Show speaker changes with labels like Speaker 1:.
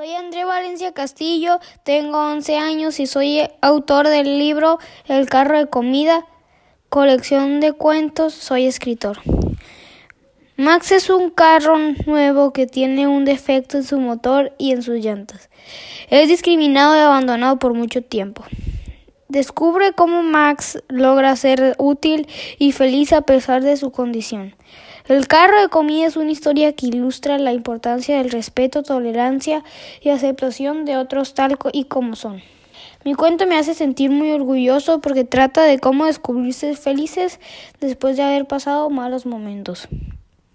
Speaker 1: Soy André Valencia Castillo, tengo 11 años y soy autor del libro El carro de comida, colección de cuentos, soy escritor. Max es un carro nuevo que tiene un defecto en su motor y en sus llantas. Es discriminado y abandonado por mucho tiempo. Descubre cómo Max logra ser útil y feliz a pesar de su condición. El carro de comida es una historia que ilustra la importancia del respeto, tolerancia y aceptación de otros tal y como son. Mi cuento me hace sentir muy orgulloso porque trata de cómo descubrirse felices después de haber pasado malos momentos.